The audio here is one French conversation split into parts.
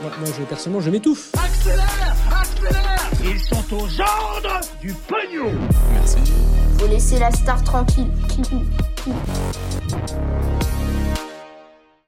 Moi, moi, je, personnellement, je m'étouffe. Accélère Accélère Ils sont aux ordres du pognon Faut laisser la star tranquille.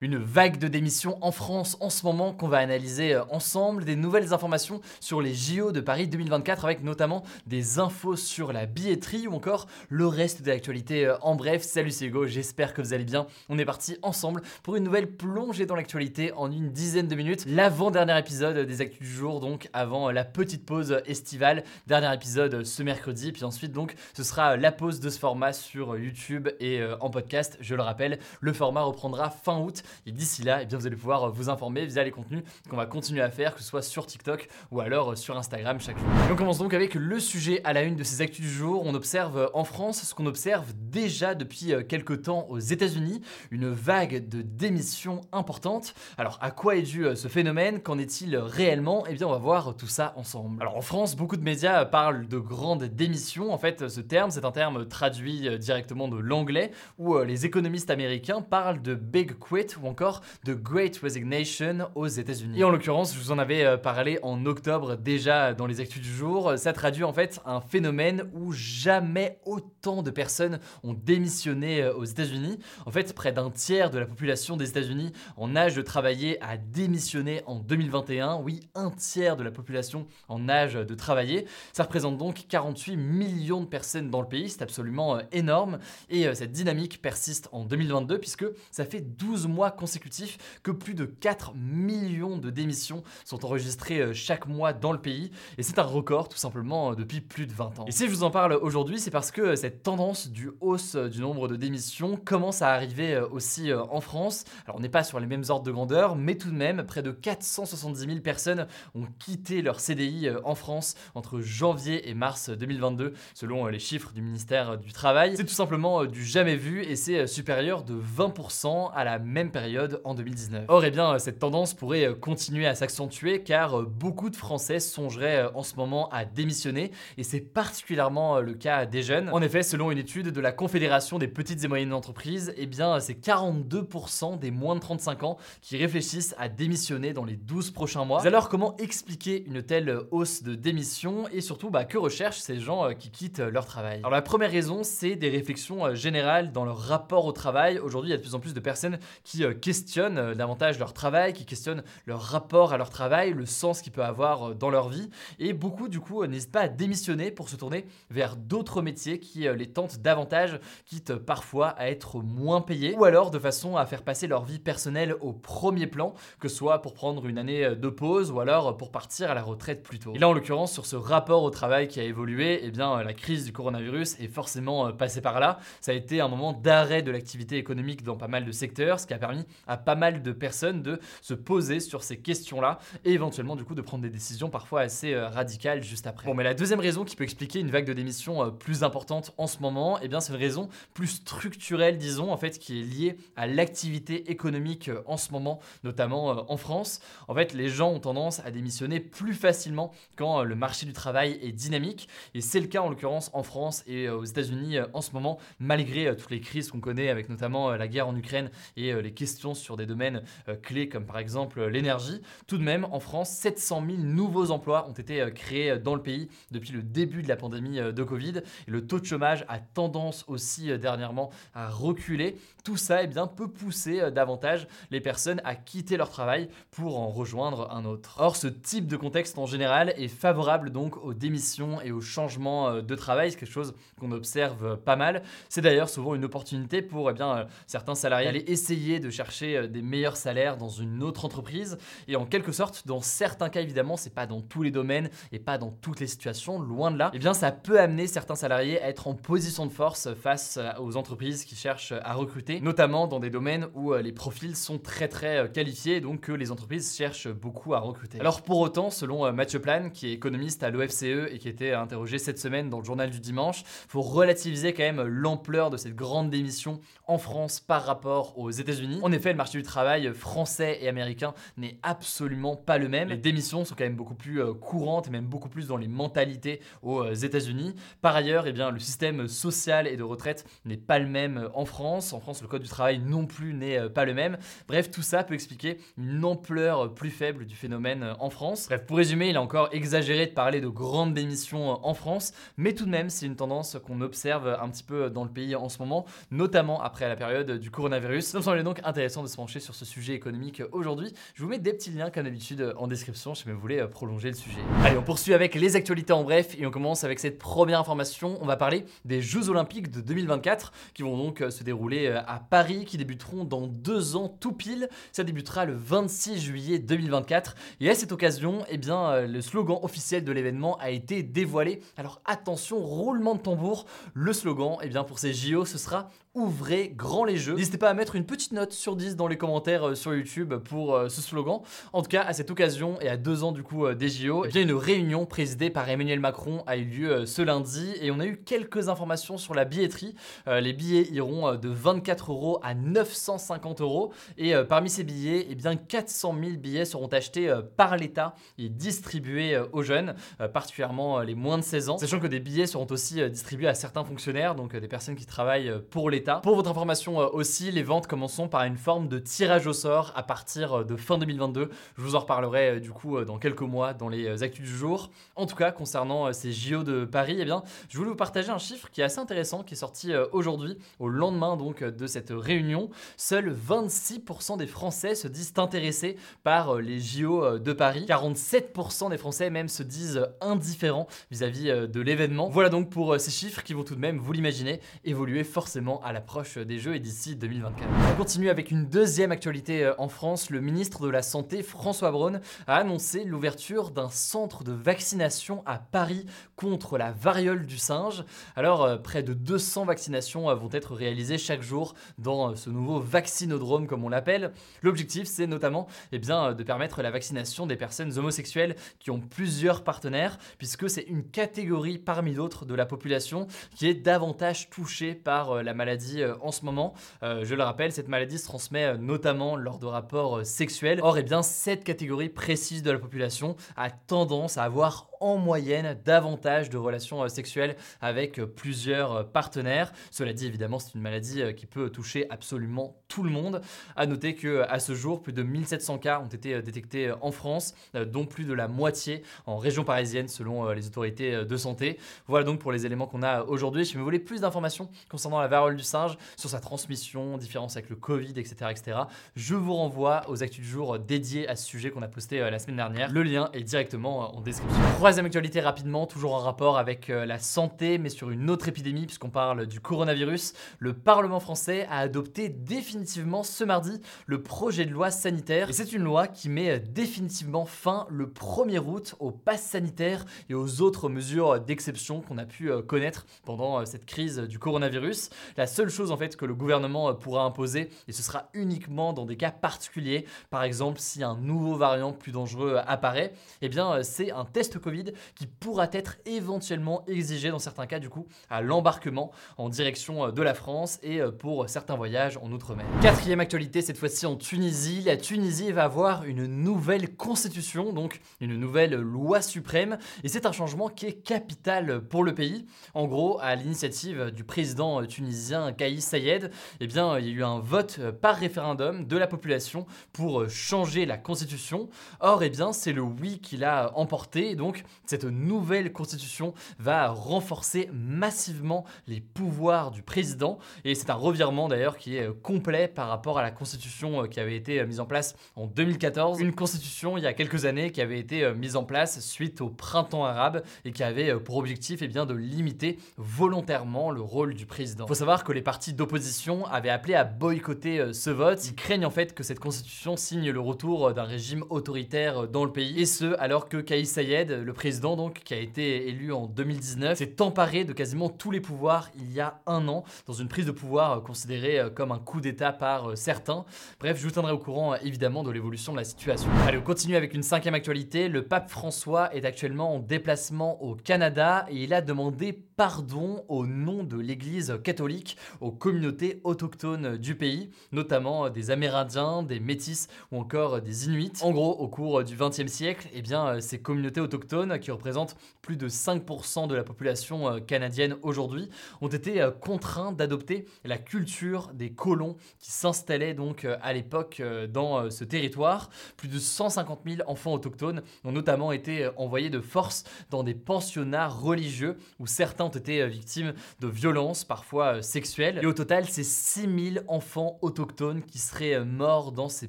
Une vague de démissions en France en ce moment qu'on va analyser euh, ensemble, des nouvelles informations sur les JO de Paris 2024 avec notamment des infos sur la billetterie ou encore le reste de l'actualité euh, en bref. Salut c'est Hugo, j'espère que vous allez bien. On est parti ensemble pour une nouvelle plongée dans l'actualité en une dizaine de minutes. L'avant-dernier épisode des actus du jour donc avant euh, la petite pause estivale. Dernier épisode ce mercredi puis ensuite donc ce sera la pause de ce format sur YouTube et en podcast. Je le rappelle, le format reprendra fin août et d'ici là, eh bien, vous allez pouvoir euh, vous informer via les contenus qu'on va continuer à faire, que ce soit sur TikTok ou alors euh, sur Instagram chaque jour. Et on commence donc avec le sujet à la une de ces actus du jour. On observe euh, en France ce qu'on observe déjà depuis quelques temps aux États-Unis, une vague de démissions importante. Alors à quoi est dû ce phénomène? Qu'en est-il réellement? Eh bien on va voir tout ça ensemble. Alors en France, beaucoup de médias parlent de grandes démissions. En fait, ce terme, c'est un terme traduit directement de l'anglais où les économistes américains parlent de big quit ou encore The Great Resignation aux États-Unis. Et en l'occurrence, je vous en avais euh, parlé en octobre déjà dans les actus du jour. Ça traduit en fait un phénomène où jamais autant de personnes ont démissionné euh, aux États-Unis. En fait, près d'un tiers de la population des États-Unis en âge de travailler a démissionné en 2021. Oui, un tiers de la population en âge de travailler. Ça représente donc 48 millions de personnes dans le pays. C'est absolument euh, énorme. Et cette dynamique persiste en 2022 puisque ça fait 12 mois consécutif que plus de 4 millions de démissions sont enregistrées euh, chaque mois dans le pays. Et c'est un record tout simplement euh, depuis plus de 20 ans. Et si je vous en parle aujourd'hui, c'est parce que euh, cette tendance du hausse du nombre de démissions commence à arriver aussi en France. Alors on n'est pas sur les mêmes ordres de grandeur, mais tout de même, près de 470 000 personnes ont quitté leur CDI en France entre janvier et mars 2022, selon les chiffres du ministère du Travail. C'est tout simplement du jamais vu et c'est supérieur de 20% à la même période en 2019. Or, eh bien, cette tendance pourrait euh, continuer à s'accentuer car euh, beaucoup de Français songeraient euh, en ce moment à démissionner et c'est particulièrement le cas des jeunes. En effet, selon une étude de la Confédération des petites et moyennes entreprises, eh bien, c'est 42% des moins de 35 ans qui réfléchissent à démissionner dans les 12 prochains mois. alors, comment expliquer une telle hausse de démission et surtout, bah, que recherchent ces gens qui quittent leur travail? Alors, la première raison, c'est des réflexions générales dans leur rapport au travail. Aujourd'hui, il y a de plus en plus de personnes qui questionnent euh, davantage leur travail, qui questionnent leur rapport à leur travail, le sens qu'ils peuvent avoir euh, dans leur vie. Et beaucoup, du coup, euh, n'hésitent pas à démissionner pour se tourner vers d'autres métiers qui les tentent davantage, quitte parfois à être moins payés, ou alors de façon à faire passer leur vie personnelle au premier plan, que ce soit pour prendre une année de pause ou alors pour partir à la retraite plus tôt. Et là, en l'occurrence, sur ce rapport au travail qui a évolué, eh bien, la crise du coronavirus est forcément passée par là. Ça a été un moment d'arrêt de l'activité économique dans pas mal de secteurs, ce qui a permis à pas mal de personnes de se poser sur ces questions-là et éventuellement du coup de prendre des décisions parfois assez euh, radicales juste après. Bon, mais la deuxième raison qui peut expliquer une vague de démission euh, plus importante en ce moment, eh bien c'est une raison plus structurelle, disons, en fait, qui est liée à l'activité économique euh, en ce moment, notamment en France. En fait, les gens ont tendance à démissionner plus facilement quand le marché du travail est dynamique et c'est le cas en l'occurrence en France et aux États-Unis en ce moment, malgré toutes les crises qu'on connaît avec notamment la guerre en Ukraine et les sur des domaines clés comme par exemple l'énergie. Tout de même, en France, 700 000 nouveaux emplois ont été créés dans le pays depuis le début de la pandémie de Covid. Le taux de chômage a tendance aussi dernièrement à reculer. Tout ça eh bien, peut pousser davantage les personnes à quitter leur travail pour en rejoindre un autre. Or, ce type de contexte en général est favorable donc aux démissions et aux changements de travail, c'est quelque chose qu'on observe pas mal. C'est d'ailleurs souvent une opportunité pour eh bien, certains salariés aller essayer de chercher des meilleurs salaires dans une autre entreprise. Et en quelque sorte, dans certains cas évidemment, c'est pas dans tous les domaines et pas dans toutes les situations, loin de là, eh bien ça peut amener certains salariés à être en position de force face aux entreprises qui cherchent à recruter, notamment dans des domaines où les profils sont très très qualifiés, donc que les entreprises cherchent beaucoup à recruter. Alors pour autant, selon Mathieu Plan, qui est économiste à l'OFCE et qui était interrogé cette semaine dans le journal du dimanche, faut relativiser quand même l'ampleur de cette grande démission en France par rapport aux États-Unis. En effet, le marché du travail français et américain n'est absolument pas le même. Les démissions sont quand même beaucoup plus courantes et même beaucoup plus dans les mentalités aux États-Unis. Par ailleurs, eh bien, le système social et de retraite n'est pas le même en France. En France, le code du travail non plus n'est pas le même. Bref, tout ça peut expliquer une ampleur plus faible du phénomène en France. Bref, pour résumer, il est encore exagéré de parler de grandes démissions en France, mais tout de même, c'est une tendance qu'on observe un petit peu dans le pays en ce moment, notamment après la période du coronavirus. Ça me semblait donc intéressant de se pencher sur ce sujet économique aujourd'hui. Je vous mets des petits liens comme d'habitude en description si vous voulez prolonger le sujet. Allez, on poursuit avec les actualités en bref et on commence avec cette première information. On va parler des Jeux Olympiques de 2024 qui vont donc se dérouler à Paris, qui débuteront dans deux ans tout pile. Ça débutera le 26 juillet 2024 et à cette occasion, eh bien, le slogan officiel de l'événement a été dévoilé. Alors attention, roulement de tambour, le slogan, eh bien, pour ces JO, ce sera ouvrez grand les jeux. N'hésitez pas à mettre une petite note sur 10 dans les commentaires euh, sur YouTube pour euh, ce slogan. En tout cas, à cette occasion et à deux ans du coup euh, des JO, eh bien une réunion présidée par Emmanuel Macron a eu lieu ce lundi et on a eu quelques informations sur la billetterie. les billets iront de 24 euros à 950 euros et parmi ces billets, eh bien 400 000 billets seront achetés par l'État et distribués aux jeunes, particulièrement les moins de 16 ans. Sachant que des billets seront aussi distribués à certains fonctionnaires, donc des personnes qui travaillent pour l'État pour votre information euh, aussi, les ventes commenceront par une forme de tirage au sort à partir euh, de fin 2022. Je vous en reparlerai euh, du coup dans quelques mois dans les actus du jour. En tout cas, concernant ces JO de Paris, eh bien, je voulais vous partager un chiffre qui est assez intéressant, qui est sorti aujourd'hui, au lendemain donc de cette réunion. Seuls 26% des Français se disent intéressés par les JO de Paris. 47% des Français même se disent indifférents vis-à-vis de l'événement. Voilà donc pour ces chiffres qui vont tout de même, vous l'imaginez, évoluer forcément à l'approche des Jeux et d'ici 2024. On continue avec une deuxième actualité euh, en France. Le ministre de la Santé, François Braun, a annoncé l'ouverture d'un centre de vaccination à Paris contre la variole du singe. Alors, euh, près de 200 vaccinations euh, vont être réalisées chaque jour dans ce nouveau vaccinodrome, comme on l'appelle. L'objectif, c'est notamment eh bien, de permettre la vaccination des personnes homosexuelles qui ont plusieurs partenaires, puisque c'est une catégorie parmi d'autres de la population qui est davantage touchée par la maladie euh, en ce moment. Euh, je le rappelle, cette maladie se transmet euh, notamment lors de rapports sexuels. Or, et eh bien, cette catégorie précise de la population a tendance à avoir en moyenne davantage de relations sexuelles avec plusieurs partenaires. Cela dit, évidemment, c'est une maladie qui peut toucher absolument tout le monde. À noter que à ce jour, plus de 1700 cas ont été détectés en France, dont plus de la moitié en région parisienne selon les autorités de santé. Voilà donc pour les éléments qu'on a aujourd'hui. Si vous voulez plus d'informations concernant la variole du singe, sur sa transmission, différence avec le Covid, etc., etc., je vous renvoie aux actus du jour dédiés à ce sujet qu'on a posté euh, la semaine dernière. Le lien est directement euh, en description. Troisième actualité rapidement, toujours en rapport avec euh, la santé, mais sur une autre épidémie, puisqu'on parle du coronavirus. Le Parlement français a adopté définitivement ce mardi le projet de loi sanitaire. C'est une loi qui met définitivement fin le 1er août au pass sanitaire et aux autres mesures d'exception qu'on a pu connaître pendant cette crise du coronavirus. La seule chose en fait que le gouvernement euh, pourra imposer, et ce sera uniquement dans des cas particuliers, par exemple si un nouveau variant plus dangereux euh, apparaît, eh bien euh, c'est un test Covid qui pourra être éventuellement exigé dans certains cas du coup à l'embarquement en direction euh, de la France et euh, pour certains voyages en outre-mer. Quatrième actualité, cette fois-ci en Tunisie. La Tunisie va avoir une nouvelle constitution, donc une nouvelle loi suprême, et c'est un changement qui est capital pour le pays. En gros, à l'initiative du président tunisien Kais Sayed, eh bien, il y a eu un vote par référendum de la population pour changer la constitution. Or, eh bien, c'est le oui qui l'a emporté, donc cette nouvelle constitution va renforcer massivement les pouvoirs du président, et c'est un revirement d'ailleurs qui est complet par rapport à la constitution qui avait été mise en place en 2014, une constitution il y a quelques années qui avait été mise en place suite au printemps arabe et qui avait pour objectif eh bien, de limiter volontairement le rôle du président. Il faut savoir que les partis d'opposition avaient appelé à boycotter ce vote, ils craignent en fait que cette constitution signe le retour d'un régime autoritaire dans le pays, et ce alors que Kais Sayed, le président donc, qui a été élu en 2019, s'est emparé de quasiment tous les pouvoirs il y a un an, dans une prise de pouvoir considérée comme un coup d'état par certains. Bref, je vous tiendrai au courant évidemment de l'évolution de la situation. Allez, on continue avec une cinquième actualité. Le pape François est actuellement en déplacement au Canada et il a demandé pardon au nom de l'Église catholique aux communautés autochtones du pays, notamment des Amérindiens, des Métis ou encore des Inuits. En gros, au cours du XXe siècle, eh bien, ces communautés autochtones, qui représentent plus de 5% de la population canadienne aujourd'hui, ont été contraints d'adopter la culture des colons qui s'installaient donc à l'époque dans ce territoire. Plus de 150 000 enfants autochtones ont notamment été envoyés de force dans des pensionnats religieux où certains ont été victimes de violences, parfois sexuelles. Et au total, c'est 6000 enfants autochtones qui seraient morts dans ces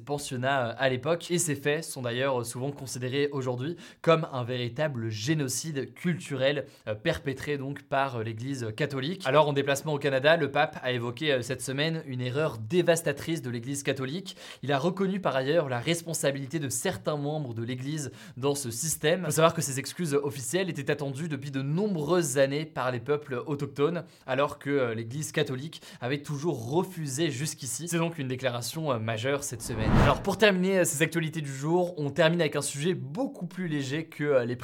pensionnats à l'époque. Et ces faits sont d'ailleurs souvent considérés aujourd'hui comme un véritable génocide culturel perpétré donc par l'Église catholique. Alors en déplacement au Canada, le pape a évoqué cette semaine une erreur dévastatrice de l'Église catholique. Il a reconnu par ailleurs la responsabilité de certains membres de l'Église dans ce système. Il faut savoir que ces excuses officielles étaient attendues depuis de nombreuses années par les peuples autochtones, alors que l'Église catholique avait toujours refusé jusqu'ici. C'est donc une déclaration majeure cette semaine. Alors pour terminer ces actualités du jour, on termine avec un sujet beaucoup plus léger que les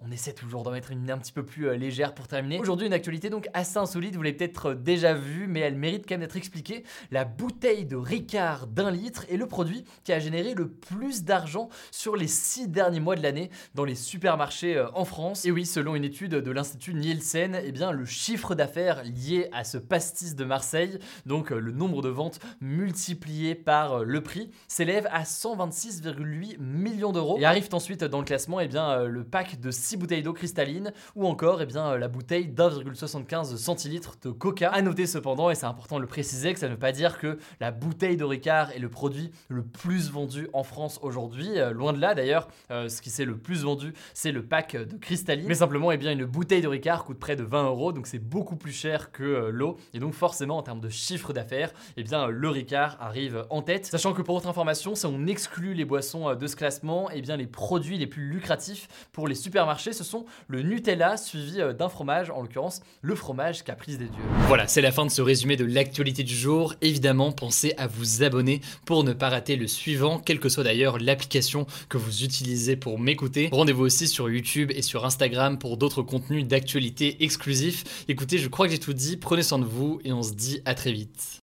On essaie toujours d'en mettre une un petit peu plus légère pour terminer. Aujourd'hui, une actualité donc assez insolite, vous l'avez peut-être déjà vu, mais elle mérite quand même d'être expliquée. La bouteille de Ricard d'un litre est le produit qui a généré le plus d'argent sur les six derniers mois de l'année dans les supermarchés en France. Et oui, selon une étude de l'Institut Nielsen, eh bien, le chiffre d'affaires lié à ce pastis de Marseille, donc le nombre de ventes multiplié par le prix, s'élève à 126,8 millions d'euros. Et arrive ensuite dans le classement eh bien, le pack de 6 bouteilles d'eau cristalline ou encore eh bien, la bouteille d'1,75 centilitres de coca. À noter cependant, et c'est important de le préciser, que ça ne veut pas dire que la bouteille de Ricard est le produit le plus vendu en France aujourd'hui. loin de là d'ailleurs, ce qui s'est le plus vendu, c'est le pack de cristalline. Mais simplement, eh bien, une bouteille de Ricard coûte près de 20 euros, donc c'est beaucoup plus cher que l'eau. Et donc forcément, en termes de chiffre d'affaires, eh bien, le Ricard arrive en tête. Sachant que pour autre information, si on exclut les boissons de ce classement, eh bien, les produits les plus lucratifs pour les supermarchés, ce sont le Nutella suivi d'un fromage, en l'occurrence le fromage Caprice des Dieux. Voilà, c'est la fin de ce résumé de l'actualité du jour. Évidemment, pensez à vous abonner pour ne pas rater le suivant, quelle que soit d'ailleurs l'application que vous utilisez pour m'écouter. Rendez-vous aussi sur YouTube et sur Instagram pour d'autres contenus d'actualité exclusifs. Écoutez, je crois que j'ai tout dit, prenez soin de vous et on se dit à très vite.